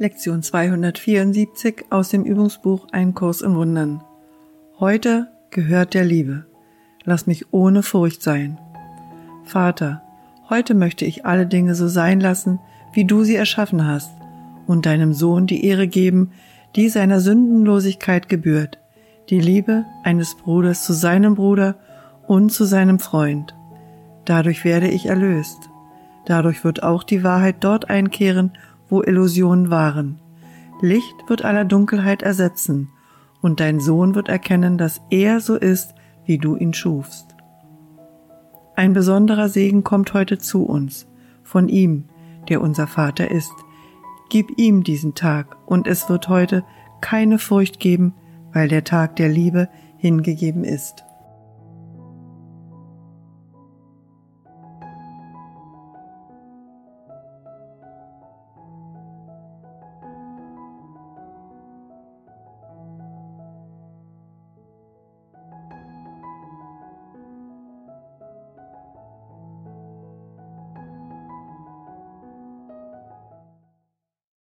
Lektion 274 aus dem Übungsbuch Ein Kurs in Wundern. Heute gehört der Liebe. Lass mich ohne Furcht sein. Vater, heute möchte ich alle Dinge so sein lassen, wie du sie erschaffen hast, und deinem Sohn die Ehre geben, die seiner Sündenlosigkeit gebührt, die Liebe eines Bruders zu seinem Bruder und zu seinem Freund. Dadurch werde ich erlöst. Dadurch wird auch die Wahrheit dort einkehren, wo Illusionen waren. Licht wird aller Dunkelheit ersetzen, und dein Sohn wird erkennen, dass er so ist, wie du ihn schufst. Ein besonderer Segen kommt heute zu uns, von ihm, der unser Vater ist. Gib ihm diesen Tag, und es wird heute keine Furcht geben, weil der Tag der Liebe hingegeben ist.